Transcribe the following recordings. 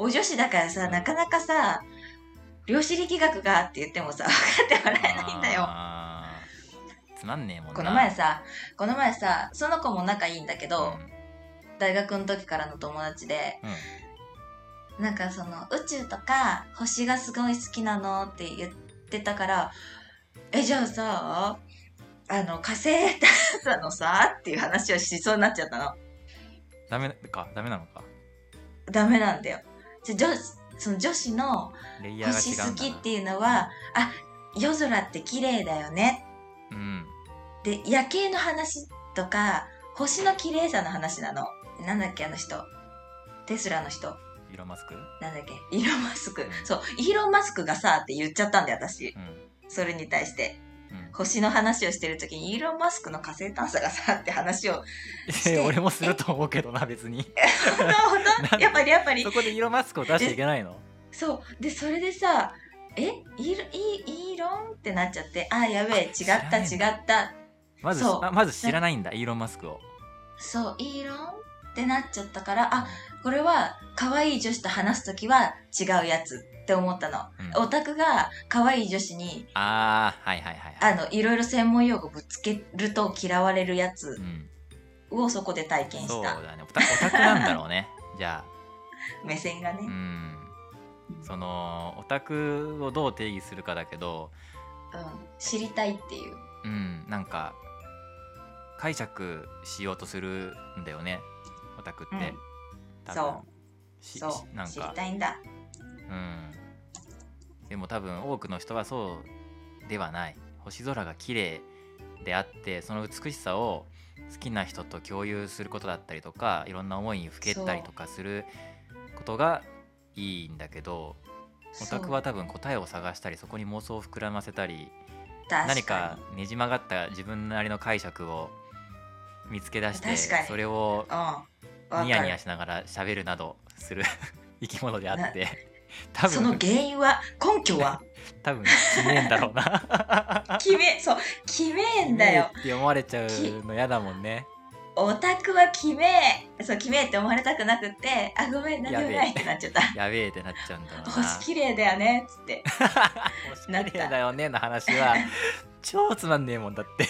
お女子だからさ、なかなかさ、量子力学がって言ってもさ、分かってもらえないんだよ。つまんねえもんな。この前さ、この前さ、その子も仲いいんだけど、うん。大学の時からの友達で、なんかその宇宙とか星がすごい好きなの？って言ってたから、え、じゃあさ、あの火星探査のさ？っていう話をしそうになっちゃったの。ダメかダメなのか。ダメなんだよ。じゃ女その女子の星好きっていうのは、あ、夜空って綺麗だよね。うんで、夜景の話とか、星の綺麗さの話なの。なんだっけ、あの人。テスラの人。イーロンマスク？なんだっけ、イーロン・マスク。そう、イーロン・マスクがさ、って言っちゃったんだよ、私。うんそれに対して。うん。星の話をしてる時に、イーロン・マスクの火星探査がさ、って話を。え俺もすると思うけどな別に。本当？本当やっぱりやっぱり。そ。こでイーロンマスクを出しちゃいけないの？そう。で、それでさ、え？イーロイイーロンってなっちゃって、あ、やべえ、違った違った。まずまず知らないんだイーロンマスクを。そう、イーロンってなっちゃったから、あ、これは可愛い女子と話すときは違うやつって思ったの。うん。オタクが可愛い女子に、ああはいはいはいはい。あの、いろいろ専門用語ぶつけると嫌われるやつうん。をそこで体験そうした。だね。オタオタクなんだろうね。じゃ目線がね。あうん。そのオタクをどう定義するかだけど。うん。知りたいっていう。うん。なんか解釈しようとするんだよね。オタクって、うんそう。しそしなう。知りんかたいんだ。うん。でも多分多くの人はそうではない。星空が綺麗であってその美しさを好きな人と共有することだったりとかいろんな思いにふけったりとかすることがいいんだけどオタクは多分答えを探したりそこに妄想を膨らませたり何かねじ曲がった自分なりの解釈を見つけ出してそれをニヤニヤしながら喋るなどする 生き物であって 多その分原因は、根拠は、多分決めんだろうな。決め、そう、決めえんだよ。って思われちゃうの嫌だもんねオタクは決めえ。そう、決めえって思われたくなくって、あ、ごめん、なんでもないってなっちゃった。やべえってなっちゃうんだな星綺麗だよね、つって。星綺麗だよねの話は超つまんねえもんだって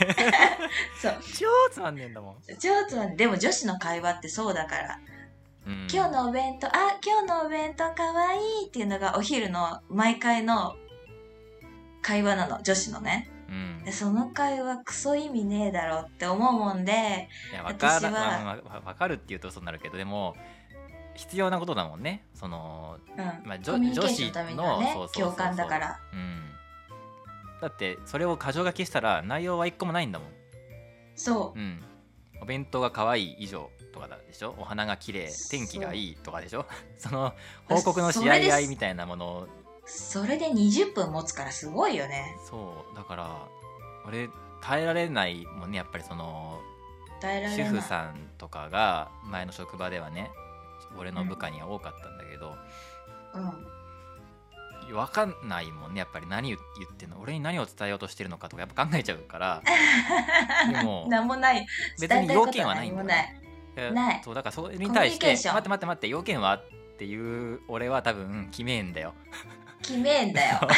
そう。超つまんねえんだもん、ちょっと、でも女子の会話ってそうだから。うん、今日のお弁当、あ、今日のお弁当かわいいっていうのがお昼の毎回の会話なの、女子のね。うん。で、その会話クソ意味ねえだろって思うもんで、いやわかる、まあかるっていうとそうなるけどでも必要なことだもんね。そのうん。まあ、女女子の共感だから。うん、だってそれを箇条書きしたら内容は一個もないんだもん、そう。ん、お弁当が可愛い以上とかだでしょ？お花が綺麗天気がいいとかでしょ？その報告のし合い合いみたいなもの。それで20分持つからすごいよね。そうだから俺耐えられないもんねやっぱりその主耐えられない。婦さんとかが前の職場ではね俺の部下には多かったんだけど、うん。分かんないもんねやっぱり何言ってんの俺に何を伝えようとしてるのかとかやっぱ考えちゃうから でもなんもない。別に要件はないんだよ伝えたいことは何もない。そうだからそれに対して待って待って待って要件はっていう俺は多分決めんだよ決めんだよ。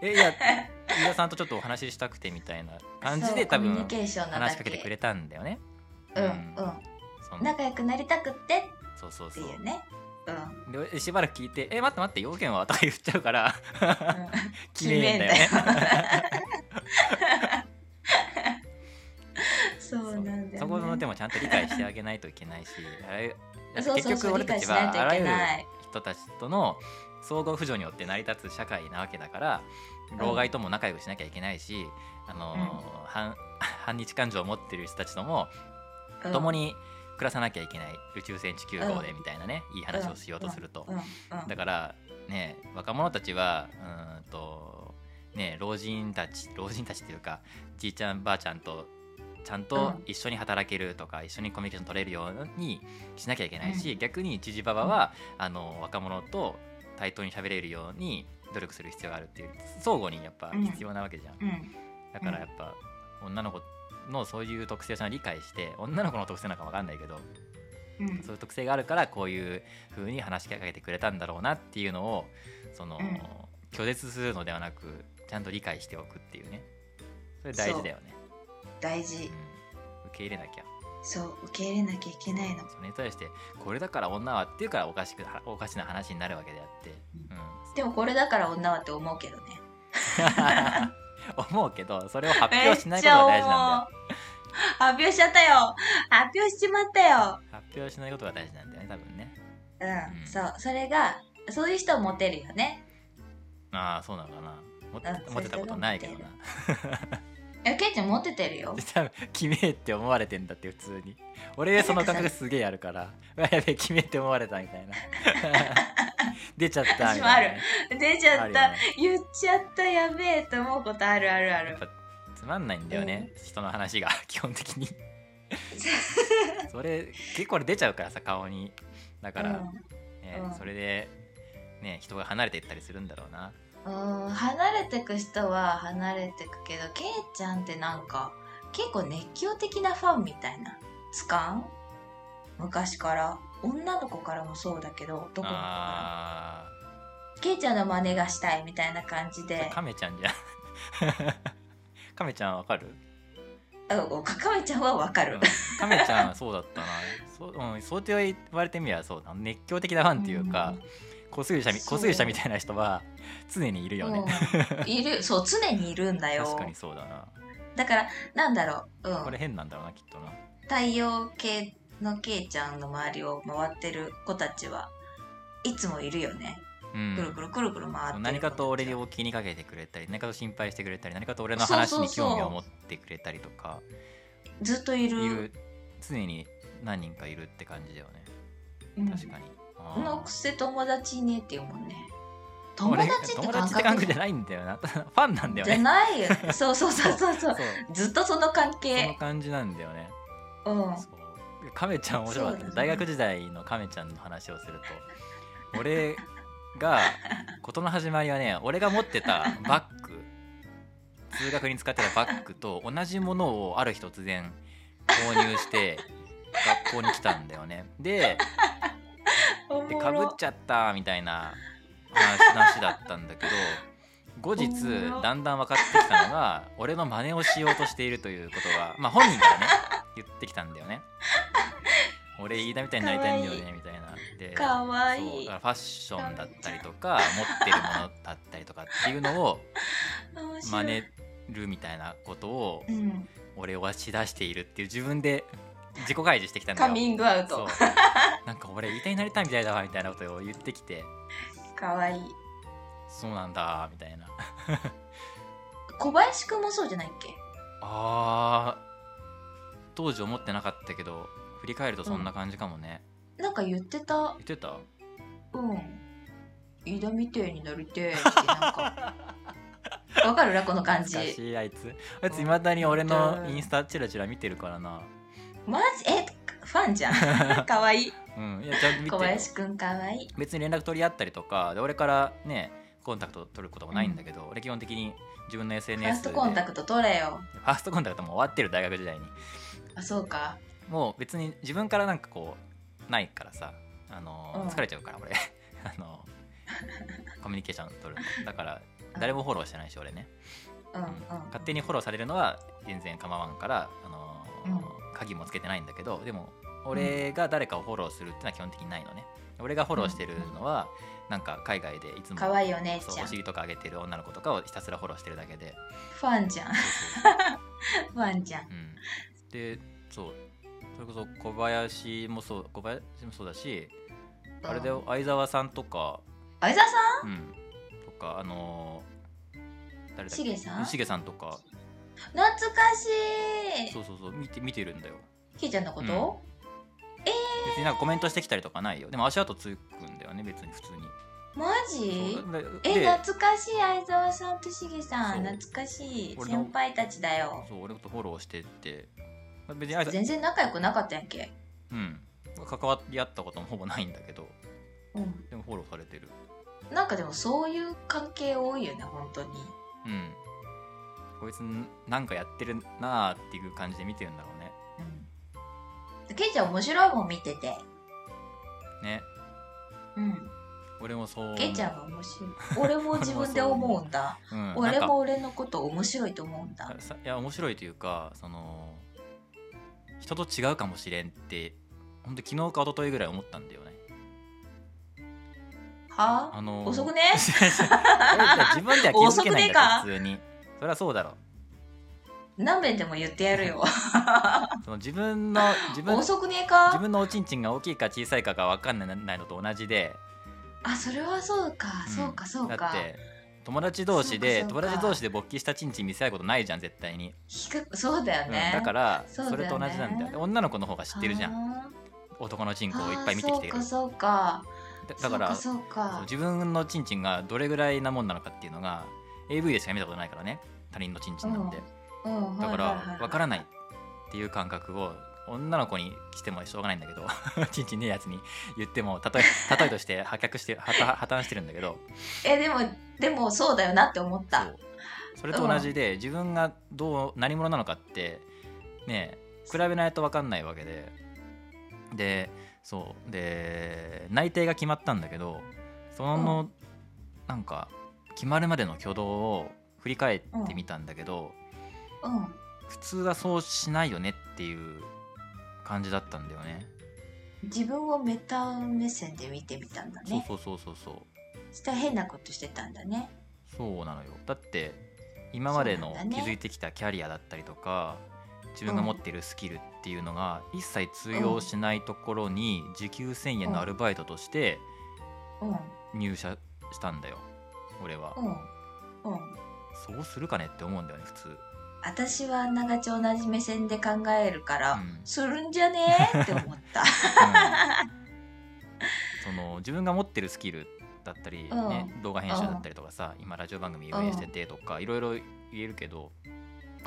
えいや飯田さんとちょっとお話ししたくてみたいな感じで多分話しかけてくれたんだよねうんうん。仲良くなりたくってっそうそうそうていうね。うん。でしばらく聞いて「え待って待って要件は?」とか言っちゃうからうん 決めんだよね そうなんだよ、ね。そこのでもちゃんと理解してあげないといけないし結局俺たちはあらゆる人たちとの相互扶助によって成り立つ社会なわけだから老害とも仲良くしなきゃいけないし、あのー反反 日感情を持ってる人たちともうん。共に暮らさなきゃいけない。宇宙船地球号でみたいなね、いい話をしようとすると、うん。うん。だからね若者たちはうーんとね老人たち老人たちっていうかじいちゃんばあちゃんとちゃんとうん。一緒に働けるとか、一緒にコミュニケーション取れるようにしなきゃいけないし、逆にジジババは、あの若者と対等に喋れるように努力する必要があるっていう相互にやっぱうん。必要なわけじゃん、うん。だからやっぱ女の子のそういう特性を理解して女の子の特性なんか分かんないけどうん。そういう特性があるからこういう風に話しかけてくれたんだろうなっていうのをその、うん。拒絶するのではなくちゃんと理解しておくっていうね。それ大事だよね、大事。うん、受け入れなきゃそう受け入れなきゃいけないの。それに対してこれだから女はっていうからおかしくおかしな話になるわけであって、うん、でもこれだから女はって思うけどね。思うけどそれを発表しないことが大事なんだよ。よ発表しちゃったよ。発表しちまったよ。発表しないことが大事なんだよね多分ね。うん、うん。そう。それがそういう人はモテるよね。ああそうなのかな。持ってうん持ってたことないけどな えケイちゃんモテてるよ。多分決めって思われてんだって普通に。俺その感覚すげえあるから。やべえ決めって思われたみたいな。出ちゃったもある。出ちゃった、ね。言っちゃったやべえと思うことあるあるある。つまんないんだよね、人の話が基本的に。それ結構出ちゃうからさ顔に。だから、ねうん。それでね人が離れていったりするんだろうなうんうん離れてく人は離れてくけどケイちゃんってなんか結構熱狂的なファンみたいな。つかん昔から。女の子からもそうだけど男の子から。あケイちゃんの真似がしたいみたいな感じーでカメちゃんじゃん。カメちゃんわかる？うんかかめちゃんはわかる。うん。カメちゃんはそうだったな。そう,、うん、そう言われてみればそうだ。熱狂的なファンっていうか、小杉者小杉者みたいな人は常にいるよね、うん。いる。そう常にいるんだよ。確かにそうだな。だからなんだろう、うん、これ変なんだろうなきっとな。太陽系のケイちゃんの周りを回ってる子たちはいつもいるよね、うん。くるくるくるくる回って何かと俺を気にかけてくれたり何かと心配してくれたり何かと俺の話に興味を持ってくれたりとか。ずっといる。常に何人かいるって感じだよね。うん。確かに、のくせ友達いねって言うね。友俺達って友感覚じゃ覚ないんだよな。ファンなんだよじゃねないよ。そうそうそうそうそう。ずっとその関その係感じなんだよね。うん。亀ちゃん面白かった、ね。大学時代の亀ちゃんの話をすると。俺が事の始まりはね俺が持ってたバッグ。通学に使ってたバッグと同じものをある日突然購入して学校に来たんだよね。ででかぶっちゃったみたいな話 話だったんだけど後日だんだん分かってきたのが俺の真似をしようとしているということがまあ本人からね 言ってきたんだよね。俺飯田みたいになりたいんだよねみたいな。でかわそういいだからファッションだったりとか持ってるものだったりとかっていうのを真似るみたいなことをうん。俺はしだしているっていう自分で自己開示してきたんだよ。カミングアウト。なんか俺飯田になりたいみたいだわみたいなことを言ってきて。かわいい。そうなんだみたいな。小林くんもそうじゃないっけ？あー当時思ってなかったけど振り返るとそんな感じかもね、なんか言ってた。言ってた？うん。飯田みてえになりてえってなんか。わかる？なこの感じ。あいつ。あいついまだに俺のインスタチラチラ見てるからなマジ？えファンじゃん。かわいい。うんいやちゃんと見て小林くんかわいい。別に連絡取り合ったりとかで俺からねコンタクト取ることもないんだけど、俺基本的に自分のフ SNS で。ァーストコンタクト取れよ。ファーストコンタクトも終わってる大学時代に。あそうか。もう別に自分からなんかこうないからさあのーうん。疲れちゃうから俺。あのコミュニケーション取る。のだから誰もフォローしてないし俺ね、うん。うん。勝手にフォローされるのは全然構わんから、あのーうん鍵もつけてないんだけどでも俺が誰かをフォローするっていうのは基本的にないのね。俺がフォローしてるのは、なんか海外でいつもかわいいお姉そうちゃん。フお尻とか上げてる女の子とかをひたすらフォローしてるだけで。ァンじゃん。ファンじゃん。うん、でそう。それこそ小林もそう小林もそうだし、あれだよ相沢さんとか、相沢さうん、とかあのー誰だっけ？しげさん？しげさんとか懐かしい。そうそうそう。見て見てるんだよ。ひーちゃんのこと、別になんかコメントしてきたりとかないよ。でも足跡つくんだよね別に普通に。マジ？えで懐かしい相沢さんとしげさん。懐かしい。先輩たちだよ。そう俺のことフォローしてって。まあ別に全然仲良くなかったやんけ？うん。関わり合ったこともほぼないんだけど。うん。でもフォローされてる。なんかでもそういう関係多いよね本当に。うんこいつなんかやってるなーっていう感じで見てるんだろうね。うん。ケイちゃん面白いもん見てて。ね。うん。俺もそう。ケイちゃんは面白い。俺も自分で思うんだ。う。ん、俺も俺のこと面白いと思うんだ。さいや面白いというかその人と違うかもしれんって本当昨日か一昨日ぐらい思ったんだよね。は？あのー。遅くね？自分では気づけないんだ遅くね普通にそりゃそうだろ。何遍でも言ってやるよ。その自分の自分遅くねえか？自分のおちんちんが大きいか小さいかが分かんないのと同じで。あそれはそうか、うん。そうかそうか。だって友達同士で友達同士で勃起したちんちん見せ合うことないじゃん絶対に、そうだようんね、だからそれと同じなんだよ。で女の子の方が知ってるじゃん。ん男のチンコをいっぱい見てきてるそうかそうか。だだからそうか自分のチンチンがどれぐらいなもんなのかっていうのが AV でしか見たことないからね。他人のチンチンなんて、うん。だから分からいないっていう感覚を女の子にしてもしょうがないんだけど チンチンねえやつに言っても例え 例えとして破却して破綻破綻してるんだけど。えでもでもそうだよなって思った。それと同じで、自分がどう何者なのかってね比べないと分かんないわけで。でそう。で内定が決まったんだけどその、なんか決まるまでの挙動を振り返ってみたんだけど、うん。普通はそうしないよねっていう感じだったんだよね。自分をメタ目線で見てみたんだね。そうそうそうそうそう。そしたら変なことしてたんだね。そうなのよ。だって今までのそうなんだね。築いてきたキャリアだったりとか自分が持っているスキルっていうのが一切通用しないところに時給1000円のアルバイトとしてうん。入社したんだよ俺は。うん。うん。そうするかねって思うんだよね普通。私はあんながち同じ目線で考えるから、うん。するんじゃねえって思った。その自分が持ってるスキルだったり、ね動画編集だったりとかさ今ラジオ番組運営しててとかいろいろ言えるけど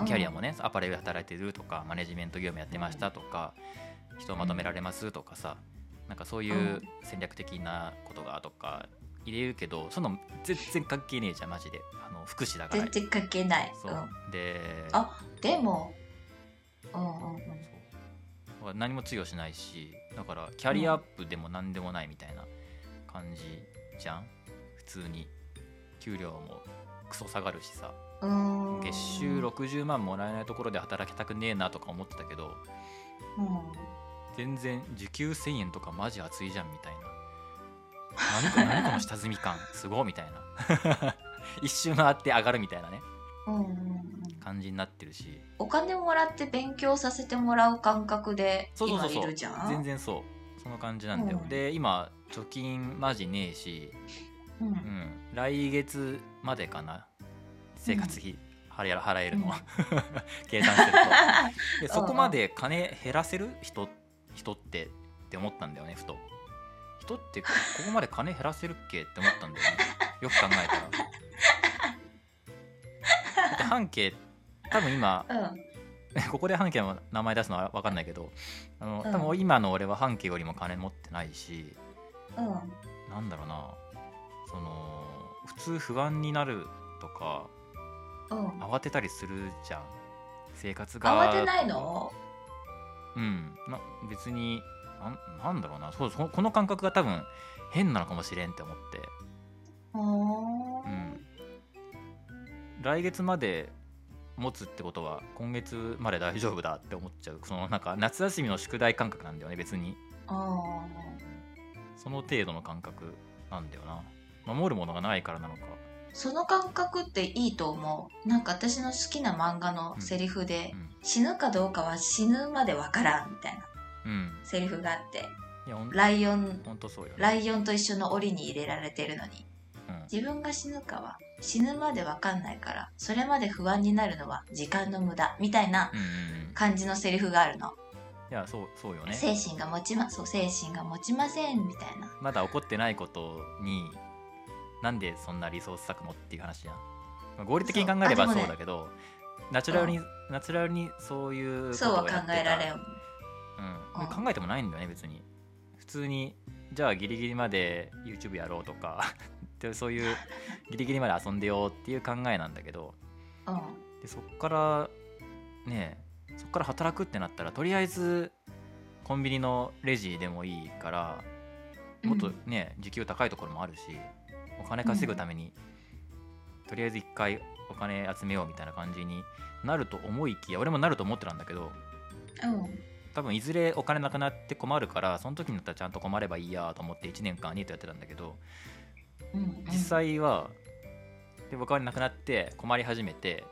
キャリアもねアパレルで働いてるとかマネジメント業務やってましたとか人をまとめられますとかさなんかそういう戦略的なことがとか入れるけどその全然関係ねえじゃんマジで。あの福祉だから。全然関係ない。そう。うであでも。うんうんうん。そう。何も通用しないしだからキャリアアップでも何でもないみたいな感じじゃん。普通に。給料もクソ下がるしさ。月収60万もらえないところで働きたくねえなとか思ってたけどうん。全然時給1000円とかマジ熱いじゃんみたいな何か何この下積み感。すごいみたいな。一周回って上がるみたいなね。うんうんうん。感じになってるし。お金もらって勉強させてもらう感覚で今そうそうそうそう。いるじゃん？全然そう。その感じなんだよ、うん。で今貯金マジねえし、うん。うん、来月までかな。生活費。払え払えるの、うん。計算すると。そこまで金減らせる人人ってって思ったんだよねふと人って ここまで金減らせるっけ？って思ったんだよね。よく考えたら。だって半径多分今うん。ここで半径の名前出すのは分かんないけどあのうん。多分今の俺は半径よりも金持ってないしうん。なんだろうな。その普通不安になるとかうん。慌てたりするじゃん。生活が。慌てないの？うん。な別になんなんだろうな。そうそこの感覚が多分変なのかもしれんって思って。うん。来月まで持つってことは今月まで大丈夫だって思っちゃう。そのなんか夏休みの宿題感覚なんだよね別に。あその程度の感覚なんだよな。守るものがないからなのか。ーその感覚っていいと思う。なんか私の好きな漫画のセリフで、うん死ぬかどうかは死ぬまでわからんみたいな。うんセリフがあって。いやほんライオン。ね。ライオンと一緒の檻に入れられてるのに。うん。自分が死ぬかは死ぬまでわかんないからそれまで不安になるのは時間の無駄みたいなうんうんうん。感じのセリフがあるの、いやそうそうよね。精神が持ちまそう精神が持ちませんみたいな。まだ起こってないことになんでそんなリソース割くのっていう話じゃん、まあ合理的に考えればそうだけどナチュラルに、ナチュラルにそういうことそうは考えられんうん。うん考えてもないんだよね別に。普通にじゃあギリギリまで YouTube やろうとか でそういうギリギリまで遊んでよっていう考えなんだけど。うん。でそっからねそっから働くってなったらとりあえずコンビニのレジでもいいからもっとね、時給高いところもあるしお金稼ぐために、とりあえず一回お金集めようみたいな感じになると思いきや俺もなると思ってたんだけどうん多分いずれお金なくなって困るからその時になったらちゃんと困ればいいやと思って1年間ニートやってたんだけどうん実際はでお金なくなって困り始めて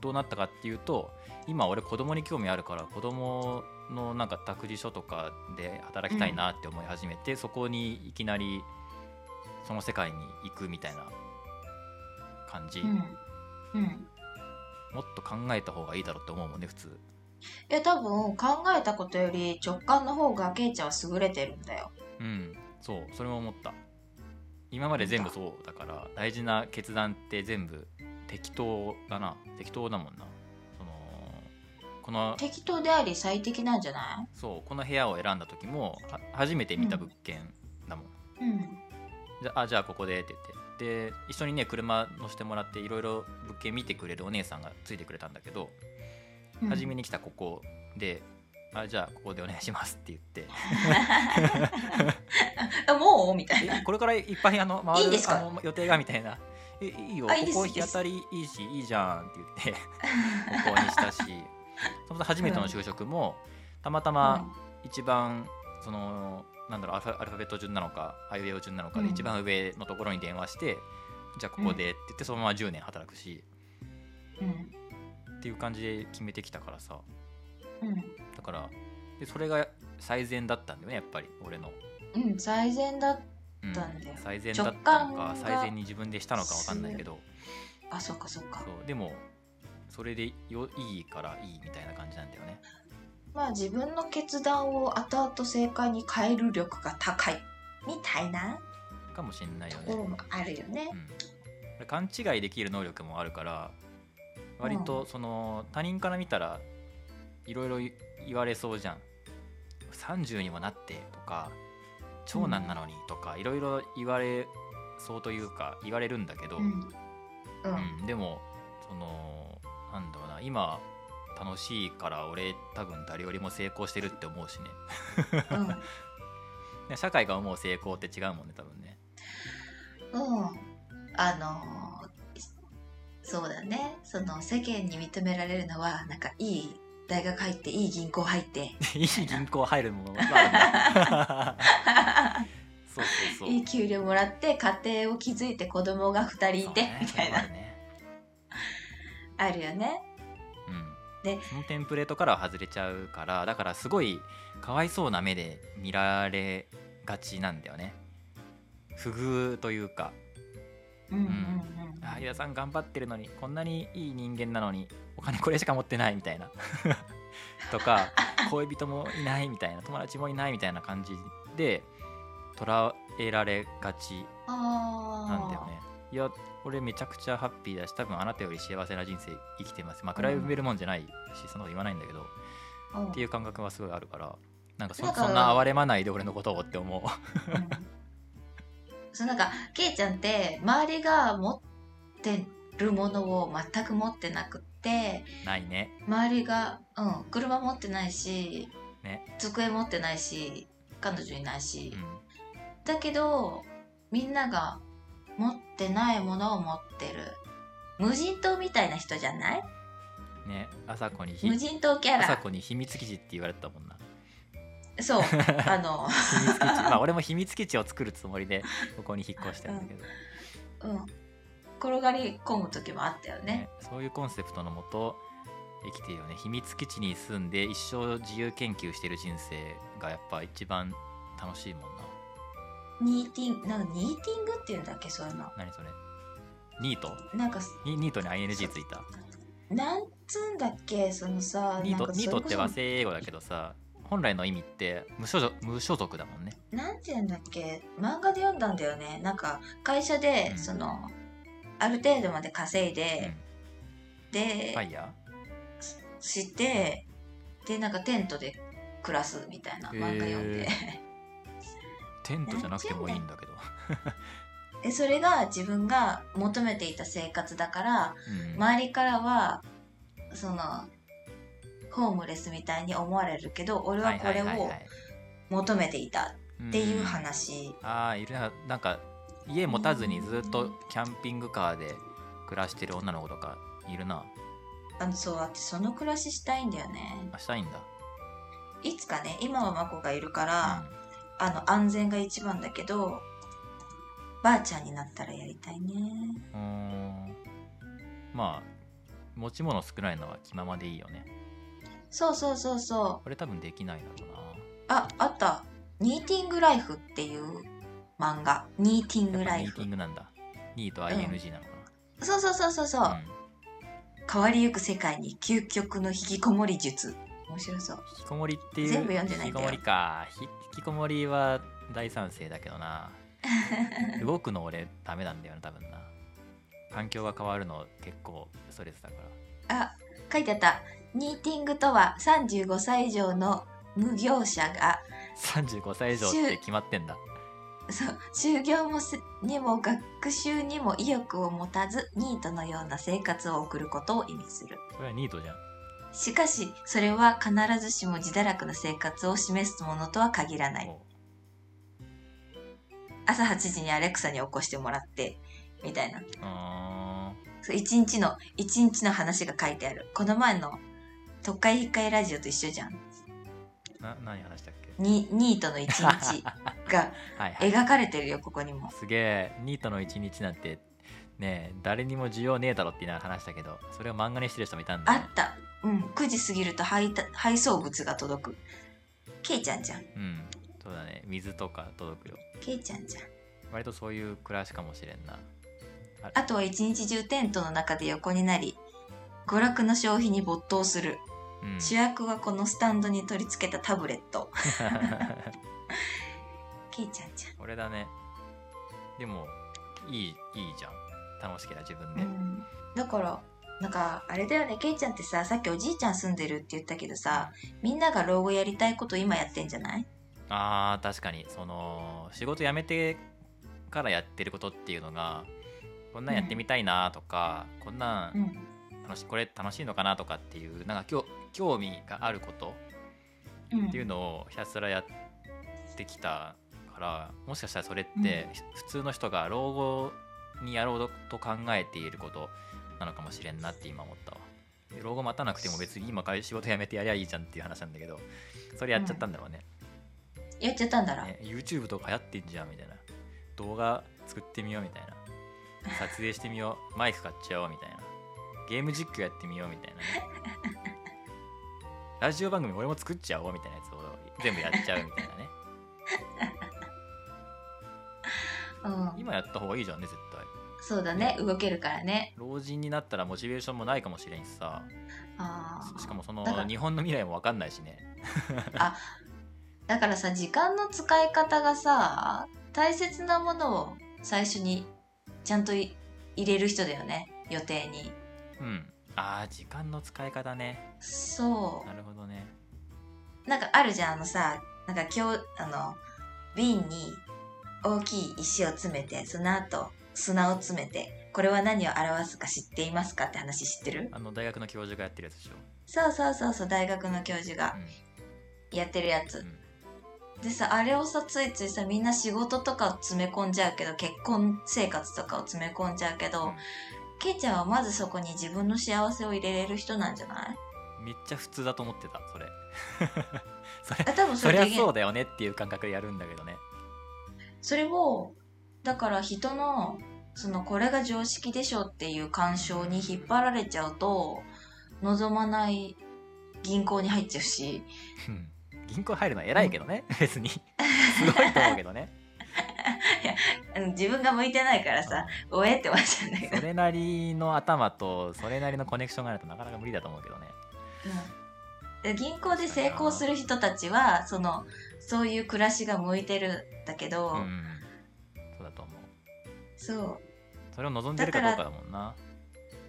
どうなったかっていうと今俺子供に興味あるから子供のなんか託児所とかで働きたいなって思い始めて、そこにいきなりその世界に行くみたいな感じ、うん。うん。もっと考えた方がいいだろうって思うもんね普通いや多分考えたことより直感の方がケイちゃんは優れてるんだよ。うん。そうそれも思った。今まで全部そうだから大事な決断って全部適当だな。適当だもんな。そのこの適当であり最適なんじゃなそうこの部屋を選んだ時もは初めて見た物件だもん、いうん。じゃあじゃあここでって言って。で一緒にね車乗せてもらっていろいろ物件見てくれるお姉さんがついてくれたんだけど、うん初めに来たここであじゃあここでお願いしますって言って。あもう？みたいな。えこれからいっぱいあの回るいいんですか？あの予定がみたいな。えいいよ。ここ日当たりいいしいいじゃんって言ってここにしたし。その初めての就職もたまたま一番そのなんだろうアルファベット順なのかハイウェイ順なのかでうん。一番上のところに電話して、じゃあここでって言ってそのまま10年働くし。うんっていう感じで決めてきたからさ。うん。だからでそれが最善だったんだよねやっぱり俺の、うん、うん、最善だったんだよ。最善だったのかが最善に自分でしたのか分かんないけど。あそっかそっか。そうでもそれでよいいからいいみたいな感じなんだよね。まあ自分の決断を後々正解に変える力が高いみたいなかもしんないよね。ところもあるよね。う。ん、勘違いできる能力もあるから割とその他人から見たらいろいろ言われそうじゃん。30にもなってとか長男なのにとかいろいろ言われそうというか言われるんだけど、うん。うん。うんでもそのなんだろうな今楽しいから俺多分誰よりも成功してるって思うしね。うん。ね 社会が思う成功って違うもんね多分ね。うん、あのーそうだね。その世間に認められるのはなんかいい大学入っていい銀行入って いい銀行入るものがあるんだ。そうそうそう。いい給料もらって家庭を築いて子供が2人いて、ね。みたいな。ね。あるよね。うん。でそのテンプレートからは外れちゃうからだからすごいかわいそうな目で見られがちなんだよね。不遇というかうんうんうん。あ有田さん頑張ってるのにこんなにいい人間なのにお金これしか持ってないみたいな。とか恋人もいないみたいな友達もいないみたいな感じで捉えられがちなんだよね。いや俺めちゃくちゃハッピーだし多分あなたより幸せな人生生きてます。まあ比べるもんじゃないし、そんなこと言わないんだけどうん。っていう感覚はすごいあるからなんかそなんかそんな哀れまないで俺のことをって思う。うんそうなんかケイちゃんって周りが持ってるものを全く持ってなくってないね。周りが、うん、車持ってないし、ね。机持ってないし彼女いないし、うん。だけどみんなが持ってないものを持ってる。無人島みたいな人じゃない？ね。朝子にひ無人島キャラ。朝子に秘密基地って言われてたもんなそう。あの。秘密基地。まあ俺も秘密基地を作るつもりでここに引っ越したんだけど、うん。転がり込む時もあったよね。ね。そういうコンセプトのもと生きてるよね。秘密基地に住んで一生自由研究してる人生がやっぱ一番楽しいもんな。ニーティングなんかニーティングっていうんだっけそういうの。何それ。ニート？なんかニニートに ING ついた。なんつうんだっけそのさニートニートって和製英語だけどさ本来の意味って無所属無所属だもんね。なんて言うんだっけ？漫画で読んだんだよね。なんか会社で、うん。そのある程度まで稼いうん。で、で、ファイヤしてでなんかテントで暮らすみたいな漫画読んで、ー テントじゃなくてもいいんだけど、で それが自分が求めていた生活だからうん。周りからはそのホームレスみたいに思われるけど俺はこれを求めていたっていう話、ああいるななんか家持たずにずっとキャンピングカーで暮らしてる女の子とかいるな。あのそう私その暮らししたいんだよね。あしたいんだ。いつかね今はマコがいるから、あの安全が一番だけどばあちゃんになったらやりたいね。うん。まあ持ち物少ないのは気ままでいいよねそうそうそうそう。これ多分できないだろうな。ああった。ニーティングライフっていう漫画。ニーティングライフ。やっぱミーティングなんだ。ニーと ING なのかそうそうそうそうそう、な、うん。変わりゆく世界に究極の引きこもり術。面白そう。引きこもりっていう全部読んでないんだよ。引きこもりか。ひ引きこもりは大賛成だけどな。動くの俺ダメなんだよな多分な。環境が変わるの結構ストレスだから。あ書いてあったニーティングとは35歳以上の無業者が35歳以上って決まってんだ。そう就業もせにも学習にも意欲を持たずニートのような生活を送ることを意味する。それはニートじゃん。しかしそれは必ずしも自堕落な生活を示すものとは限らない。お朝8時にアレクサに起こしてもらってみたいな。一日の一日の話が書いてある。この前の「特会引っかえラジオ」と一緒じゃん。な何話したっけ？にニートの一日が 描かれてるよここにも。すげえニートの一日なんてねえ誰にも需要ねえだろって言いながら話したけどそれを漫画にしてる人もいたんだね。あった。うん9時過ぎると配達配送物が届く。ケイちゃんじゃん。うんそうだね。水とか届くよ。ケイちゃんじゃん。割とそういう暮らしかもしれんな。あとは一日中テントの中で横になり娯楽の消費に没頭する、うん。主役はこのスタンドに取り付けたタブレット。ケイちゃんじ俺だね。でもいいいいじゃん。楽しければ自分ゃん、で、うん、だからなんかあれだよね。ケイちゃんってささっきおじいちゃん住んでるって言ったけどさみんなが老後やりたいこと今やってんじゃない？あー確かに。その仕事辞めてからやってることっていうのがこんなんやってみたいなとか、こんなうん。ん楽しこれ楽しいのかなとかっていうなんか興興味があることうん。っていうのをひたすらやってきたからもしかしたらそれって普通の人が老後にやろうと考えていることなのかもしれんなって今思ったわ。老後待たなくても別に今から仕事辞めてやりゃいいじゃんっていう話なんだけどそれやっちゃったんだろうね,、やっちゃったんだら、ね YouTube とか流行ってんじゃんみたいな。動画作ってみようみたいな。撮影してみよう。マイク買っちゃおうみたいなゲーム実況やってみようみたいな。ね ラジオ番組俺も作っちゃおうみたいなやつを全部やっちゃうみたいなね。うん、今やった方がいいじゃんね絶対。そうだね。動けるからね。老人になったらモチベーションもないかもしれんしさ。あー。しかもその日本の未来も分かんないしね。だからさ時間の使い方がさ大切なものを最初にちゃんとい入れる人だよね。予定にうん。あー時間の使い方ね。そなるほどね。うなんかあるじゃんあのさなんか今日あの瓶に大きい石を詰めてその後砂を詰めてこれは何を表すか知っていますかって話知ってる？あの大学の教授がやってるやつでしょ。そうそうそうそう大学の教授がやってるやつ、うん。でさあれをさついついさみんな仕事とかを詰め込んじゃうけど結婚生活とかを詰め込んじゃうけど、うんケイちゃんはまずそこに自分の幸せを入れれる人なんじゃない？めっちゃ普通だと思ってたそれ。それあ多分そそりゃれできそうだよねっていう感覚でやるんだけどね。それをだから人のそのこれが常識でしょっていう干渉に引っ張られちゃうと望まない銀行に入っちゃうし。うん。銀行入るのは偉いけどね別に。すごいと思うけどね。うん自分が向いてないからさおえって思っちゃうんだけど。それなりの頭とそれなりのコネクションがないとなかなか無理だと思うけどね。うん。で銀行で成功する人たちはそのそういう暮らしが向いてるんだけど、うん。そうだと思う。そそれを望んでるかどうかだもんな。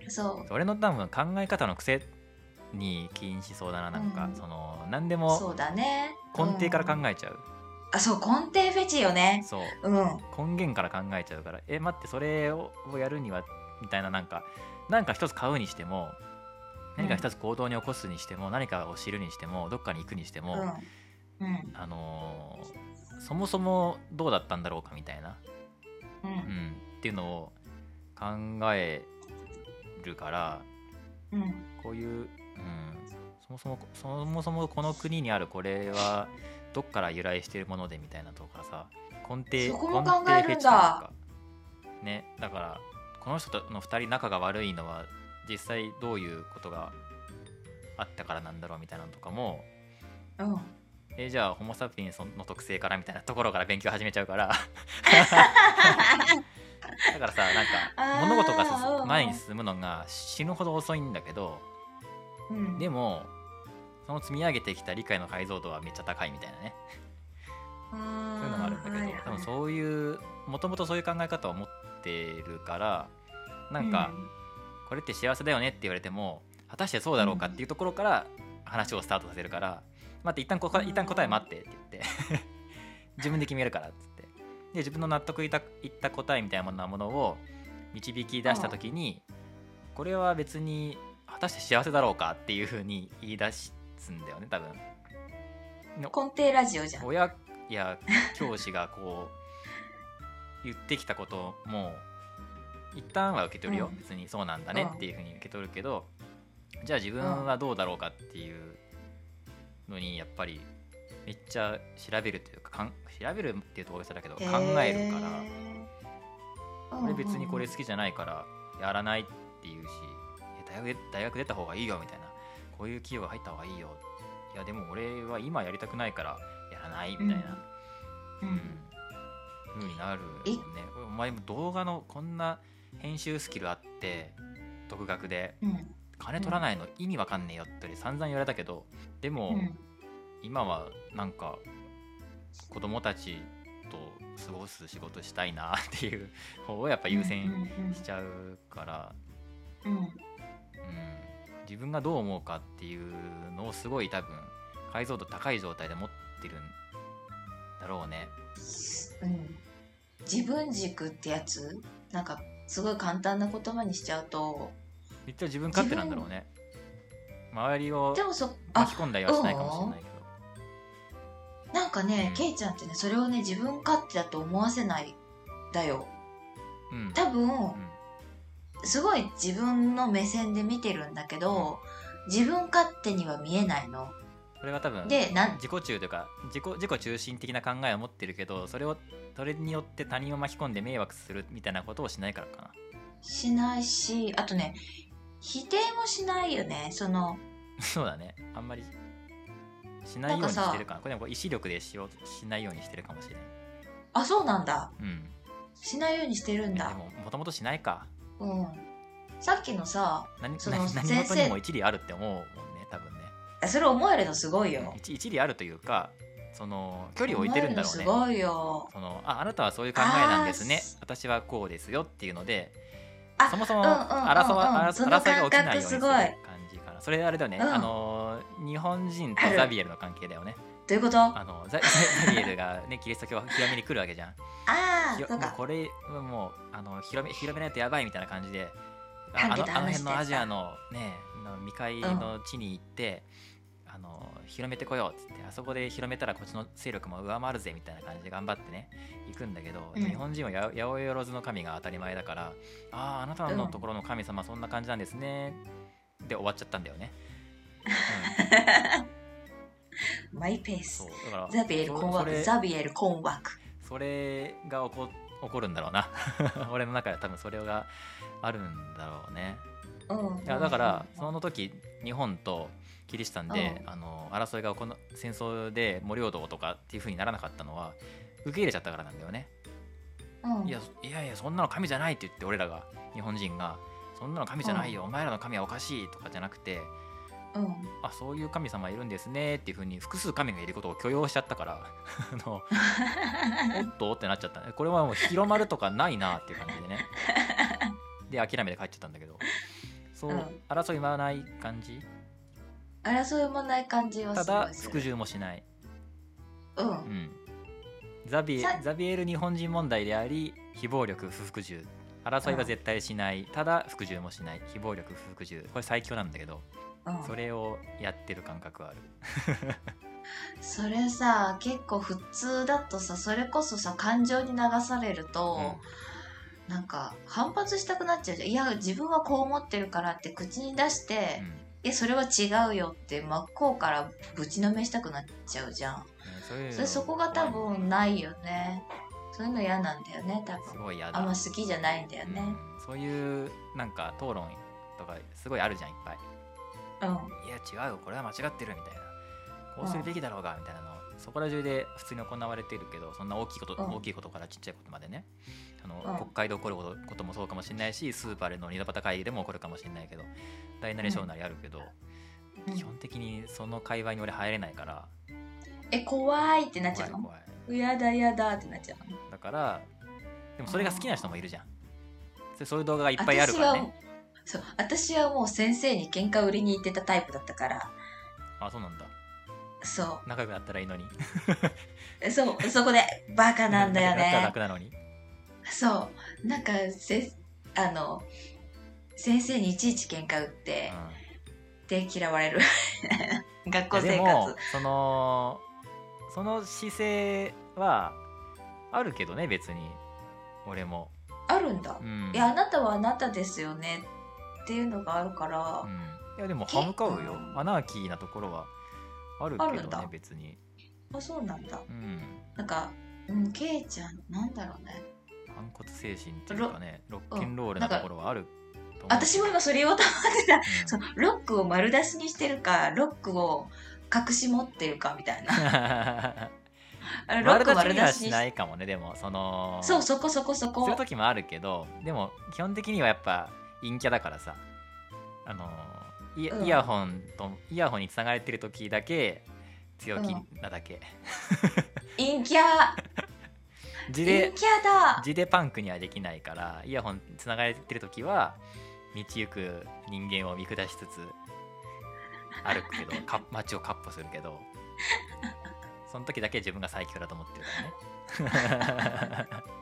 う。そう俺の多分考え方の癖に起因しそうだななんか、うん。その何でそもうだね。根底からうん考えちゃう、あそう根底フェチよね。そう。うん。根源から考えちゃうから。え待ってそれををやるにはみたいななんかなんか一つ買うにしても何か一つ行動に起こすにしても、何かを知るにしてもどっかに行くにしても、うん。あのーそもそもどうだったんだろうかみたいな、ううんん、っていうのを考えるからうん。こういう、うん、そもそもそもそもこの国にあるこれはどっから由来しているものでみたいなとこからさ根底そこも根底考えるんだフェチというかねだからこの人との2人仲が悪いのは実際どういうことがあったからなんだろうみたいなのとかもうん。えじゃあホモ・サピエンスの特性からみたいなところから勉強始めちゃうから。だからさなんか物事が前に進むのが死ぬほど遅いんだけどうん。でもその積み上げてきた理解の解像度はめっちゃ高いみたいなね。そういうのがあるんだけど、多分そういうもともとそういう考え方を持ってるからなんか、これって幸せだよねって言われても果たしてそうだろうかっていうところから話をスタートさせるから、待って一旦ここ一旦答え待ってって言って 自分で決めるからっつって。で自分の納得いったいった答えみたいなものを導き出した時にこれは別に果たして幸せだろうかっていうふうに言い出すんだよね多分。根底ラジオじゃん。親や教師がこう 言ってきたことも一旦は受け取るよ、うん。別にそうなんだねっていうふうに受け取るけど、じゃあ自分はどうだろうかっていうのにやっぱりめっちゃ調べるというかかん調べるっていうと大げさだけど考えるから、これ別にこれ好きじゃないからやらないっていうしえ大学大学出た方がいいよみたいなこういう企業が入った方がいいよ。いやでも俺は今やりたくないからやらないみたいな、ううん。ん風になるもんねお前も動画のこんな編集スキルあって独学でうん。金取らないの意味わかんねえよって散々言われたけどでも、うん。今はなんか子供たちと過ごす仕事したいなっていう方をやっぱ優先しちゃうから、うんうん。うん、自分がどう思うかっていうのをすごい多分解像度高い状態で持ってるんだろうね。うん自分軸ってやつなんかすごい簡単な言葉にしちゃうとめっちゃ自分勝手なんだろうね。周りを巻きあ込んだりはしないかもしれないけど。なんかねケイちゃんってねそれをね自分勝手だと思わせないだようん。多分うんすごい自分の目線で見てるんだけど自分勝手には見えないのそれは多分でなん自己中というか自己自己中心的な考えを持ってるけどそれをそれによって他人を巻き込んで迷惑するみたいなことをしないからかな。しないしあとね否定もしないよねその そうだね。あんまりしないようにしてるかな。これでも意志力でしようしないようにしてるかもしれない。あそうなんだうん。しないようにしてるんだでももともとしないか。うん。さっきのさ何その何先生何事にも一理あるって思うもんね多分ね。あそれ思えるのすごいよ。一一理あるというかその距離を置いてるんだろうね。すごいよ。そのああなたはそういう考えなんですね。私はこうですよっていうのであそもそもうんうんうんうん争いが起きないようにする感じかなそれあれだよね、うん。あのー日本人とザビエルの関係だよねどういうこと？ああのザザビエルがね キリスト教を広めに来るわけじゃん。ひろあそうか。これはもうあの広め広めないとやばいみたいな感じであのあの辺のアジアのねの未開の地に行って、あの広めてこようっつってあそこで広めたらこっちの勢力も上回るぜみたいな感じで頑張ってね行くんだけど、うん。日本人はや八百万の神が当たり前だからあああなたのところの神様そんな感じなんですねで終わっちゃったんだよね、マイペーうん、スザビエル困惑ザビエル困惑。それが起こ起こるんだろうな。俺の中で多分それがあるんだろうね。うん。いやだからその時日本とキリシタンで、あの争いがこの戦争でも領土とかっていう風にならなかったのは受け入れちゃったからなんだよね、うん。いやいやいやそんなの神じゃないって言って俺らが日本人が。そんなの神じゃないよ、お前らの神はおかしいとかじゃなくてうん。あそういう神様いるんですねっていう風に複数神がいることを許容しちゃったから あの おっと？ってなっちゃった。ねこれはもう広まるとかないなっていう感じでね。で諦めて帰っちゃったんだけど。そう、うん。争いはない感じ？争いもない感じはただ服従もしない、ううん。ん、ザビザビエル日本人問題であり非暴力不服従。争いは絶対しない、ただ服従もしない。非暴力不服従。これ最強なんだけど、うん。それをやってる感覚はある。それさ結構普通だとさそれこそさ感情に流されると、なんか反発したくなっちゃうじゃん。いや自分はこう思ってるからって口に出して、いやそれは違うよって真っ向からぶちのめしたくなっちゃうじゃん。そういうのそれそこが多分ないよね。そういうの嫌なんだよね多分。すごい嫌だ。あんま好きじゃないんだよね。うん。そういうなんか討論とかすごいあるじゃんいっぱい。うんいや違うよ。これは間違ってるみたいな。こうするべきだろうがみたいなの。そこら中で普通に行われているけどそんな大きいこと、うん。大きいことからちっちゃいことまでね。あの、うん。国会で起こることもそうかもしれないしスーパーでの二度端会議でも起こるかもしれないけど大なり小なりあるけど、うん。基本的にその会話に俺入れないから。え怖いってなっちゃうの？怖いやだやだってなっちゃうの？だからでもそれが好きな人もいるじゃん。それそういう動画がいっぱいあるからねそう私はもう先生に喧嘩売りに行ってたタイプだったから。あそうなんだ。そ仲良くなったらいいのに。う そうそこでバカなんだよ仲良くなったらね楽なのに。そう。なんかせあの先生にいちいち喧嘩売って、で嫌われる。学校生も活そのその姿勢はあるけどね別に。俺も、あるんだ、うん、いやあなたはあなたですよねっていうのがあるから、うん、いやでもけ歯向かうよ。うんアナーキーなところはあるけどね別に。あそうなんだ。うん。なんかうんケイちゃんなんだろうね。反骨精神っていうかねロックンロールうんなところはあるう。私も今それ言おうと思ってたうん。そうロックを丸出しにしてるかロックを隠し持ってるかみたいな。あれロック丸出しにはしないかもねでもそのそうそこそこそするこ時もあるけどでも基本的にはやっぱ陰キャだからさ。あのイイヤホンとイヤホンにつながれてる時だけ強気なだけ、陰キャ。字陰でキャだ。字でパンクにはできないからイヤホンつながれてる時は道行く人間を見下しつつ歩くけど か街をカッ歩するけどその時だけ自分が最強だと思ってるからね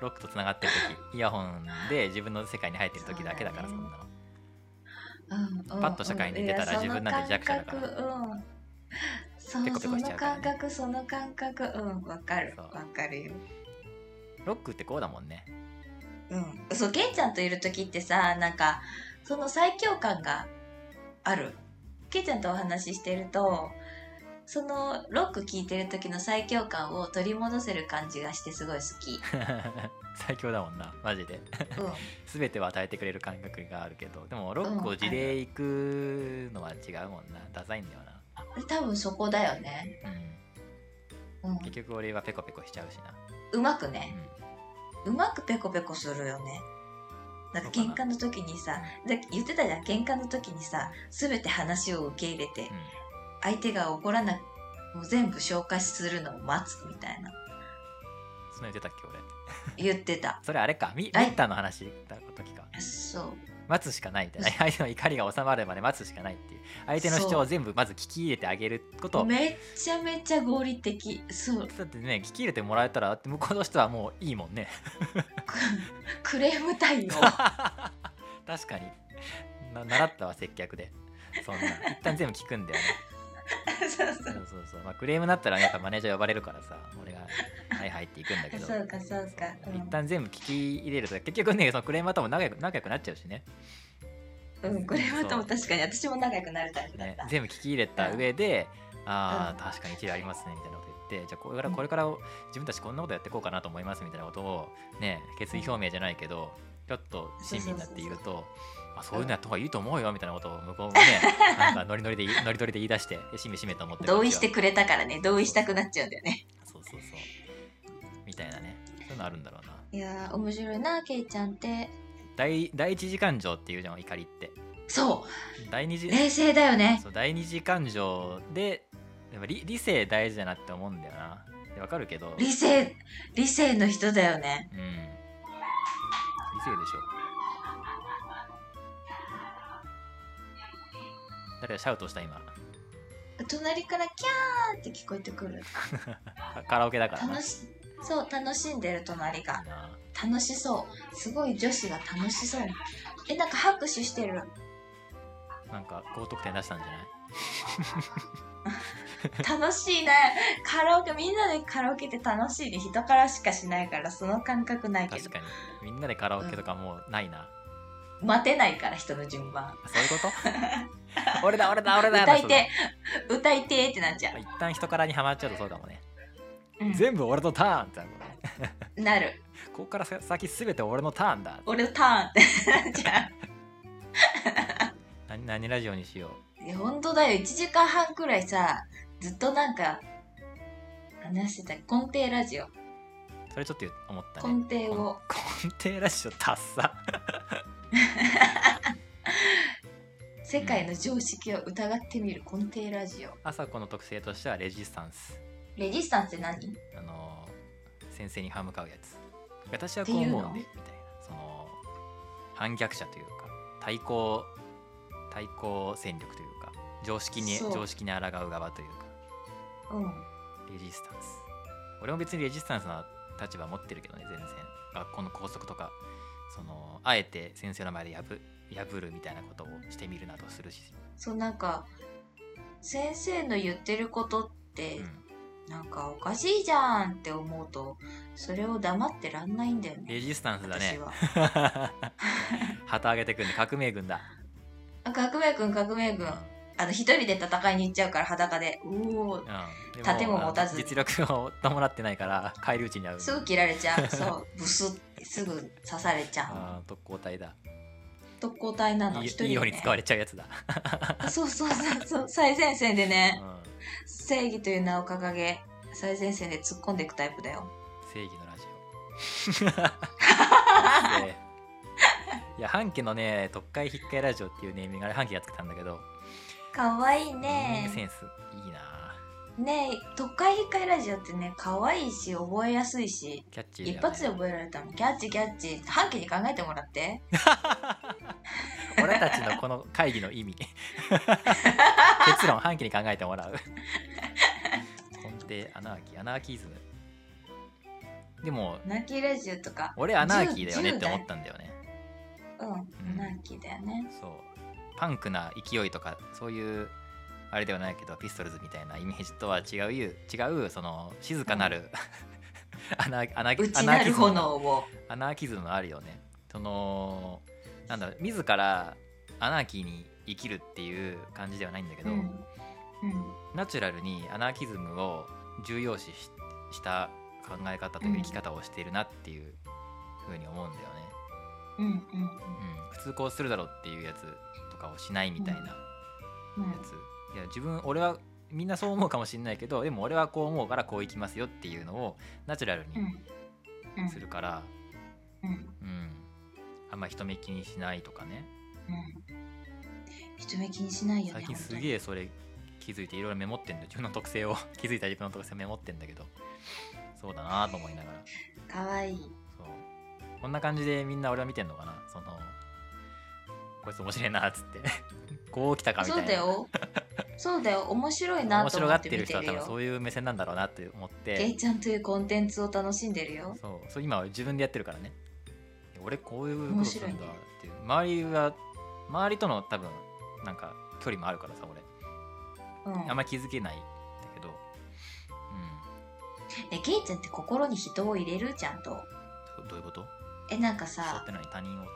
ロックとつながってる時イヤホンで自分の世界に入ってる時だけだからそんなの。うんうんパッと社会に出たら自分なんて弱者だから。その感覚うん。そうペコペコしちゃうからね。その感覚その感覚うんわかる。わかるよ。ロックってこうだもんね。うん。そうケンちゃんといる時ってさなんかその最強感がある。ケンちゃんとお話ししてるとそのロック聴いてる時の最強感を取り戻せる感じがしてすごい好き、最強だもんな。マジで。う 全てを与えてくれる感覚があるけど。でもロックを地で行くのは違うもんな。ダサいんだよな、ん、多分そこだよね、うん、うん、結局俺はペコペコしちゃうしな、うまくうね、ん、うまくペコペコするよね。なんか喧嘩の時にさだ言ってたじゃん。喧嘩の時にさ全て話を受け入れて相手が怒らなもう全部消化するのを待つみたいな。そんな言ってたっけ俺？言ってた。それあれか。ミッターの話だった時か。そう。待つしかないみたいな相手の怒りが収まるまで待つしかないっていう。相手の主張を全部まず聞き入れてあげること。めっちゃめちゃ合理的。そう。だってね聞き入れてもらえたら向こうの人はもういいもんね。クレーム対応。確かに。な習ったわ接客で。そんな。一旦全部聞くんだよねそうそそう。うそうそう、まあ、クレームになったらねやっぱマネージャー呼ばれるからさ俺が「はいはい」って行くんだけど。そうかそうか、うん。一旦全部聞き入れると結局ねそのクレーマーとも仲良く仲良くなっちゃうしね。うん、これはとも確かに私も仲良くなるタイプだっねた、全部聞き入れた上で、ああ、うん確かに一理ありますねみたいなこと言ってじゃあこれからこれから自分たちこんなことやっていこうかなと思いますみたいなことをね決意表明じゃないけどちょっと親身になって言うとあそういうのやった方がいいと思うよみたいなことを向こうもね なんかノリノリで言いノリノリで言い出してよしめしめと思って同意してくれたからね。同意したくなっちゃうんだよね。そうそうそう。みたいなね。そういうのあるんだろうな。いやー面白いなケイちゃんって。第第一次感情っていうじゃん怒りって。そ第二次う冷静だよね。そう第二次感情でやっぱ理理性大事だなって思うんだよな。でわかるけど。理性理性の人だよね。うん。理性でしょ。誰がシャウトした今。隣からキャーって聞こえてくる。カ カラオケだからな。楽しそう楽しんでる隣が。楽しそう。すごい女子が楽しそう。えなんか拍手してる。なんか高得点出したんじゃない？楽しいなカラオケみんなでカラオケって楽しいで人からしかしないからその感覚ないけど。確かに。みんなでカラオケとかもうないな、待てないから人の順番。あそういうこと？俺だ俺だ俺だ 歌いて。歌いてってなっちゃ一旦人からにはまっちゃうとそうかもね、う、全部俺のターンってなるね。うん、なる。ここからさ先全て俺のターンだ。俺のターンってなっちゃ何何ラジオにしよういや本当だよ。1時間半くらいさずっとなんか話してた。根底ラジオ。うそれちょっと思ったね。根底を。根底ラジオ達さ世界の常識を疑ってみる根底ラジオ。朝子の特性としてはレジスタンス。レジスタンスって何？あの先生に歯向かうやつ。私はこう思うんでみたいな。その反逆者というか対抗対抗戦力というか常識に常識に抗う側というか。うん。レジスタンス。俺も別にレジスタンスな立場持ってるけどね全然。学校の校則とかそのあえて先生の前で破破るみたいなことをしてみるなどするし、そうなんか先生の言ってることってうん、なんかおかしいじゃんって思うとそれを黙ってらんないんだよねレジスタンスだね。旗上げてくんで革命軍だ、あ革命軍革命うん。軍あの一人で戦いに行っちゃうから裸で。うおー。うん、で盾も持たず。実力を伴ってないから返り討ちに遭う。すぐ切られちゃう。そう。ブスってすぐ刺されちゃあー特攻隊だ。う特攻隊なの一人で、ね、いいように使われちゃうやつだ、そうそうそうそう。最前線でうねん、正義という名を掲げ最前線で突っ込んでいくタイプだよ。正義のラジオ。でいや半家のね特会引っかえラジオっていうネーミングあれ半家が作ったんだけどかわいいねグセンスいいな。ねえ特会引っかえラジオってね可愛いし覚えやすいしキャッチね、一発で覚えられたのキャッチキャッチ。半期に考えてもらって。俺たちのこの会議の意味。結論半期に考えてもらう。根底アナーキーアナーキズム。でもナキラジオとか。俺アナーキーだよね10って思ったんだよね。うんナキだよね。そうパンクな勢いとかそういうあれではないけどピストルズみたいなイメージとは違う違うその静かなる、アナアナア内なるナーキズム炎を。アナーキズムあるよね。そのなんだろう自らアナーキーに生きるっていう感じではないんだけど、うん。うん。ナチュラルにアナーキズムを重要視しした考え方というか生き方をしているなっていうふうに思うんだよね、うん。うん。うん、普通こうするだろうっていうやつ。とかをしないみたいなやつ、いや自分俺はみんなそう思うかもしれないけどでも俺はこう思うからこういきますよっていうのをナチュラルにするから、うんうんあんま人目気にしないとかね人目気にしないよね最近すげえそれ気づいていろいろメモってんだ自分の特性を気づいた自分の特性をメモってんだけどそうだなと思いながらかわいいそうこんな感じでみんな俺は見てんのかなそのこいつ面白いなっつって。こう来たかみたいな。そうだよ。そうだよ。面白いな面白がっと思っててる人は多分見てるよそういう目線なんだろうなって思っケてイちゃんというコンテンツを楽しんでるよ。そう。そう今は自分でやってるからね。俺こういうこと面するんだっていう。周りは周りとの多分なんか距離もあるからさ俺。うん。あんま気づけないんだけど。うん。えケイちゃんって心に人を入れる？ちゃんと。どどういうこと？えなんか人っさ他人を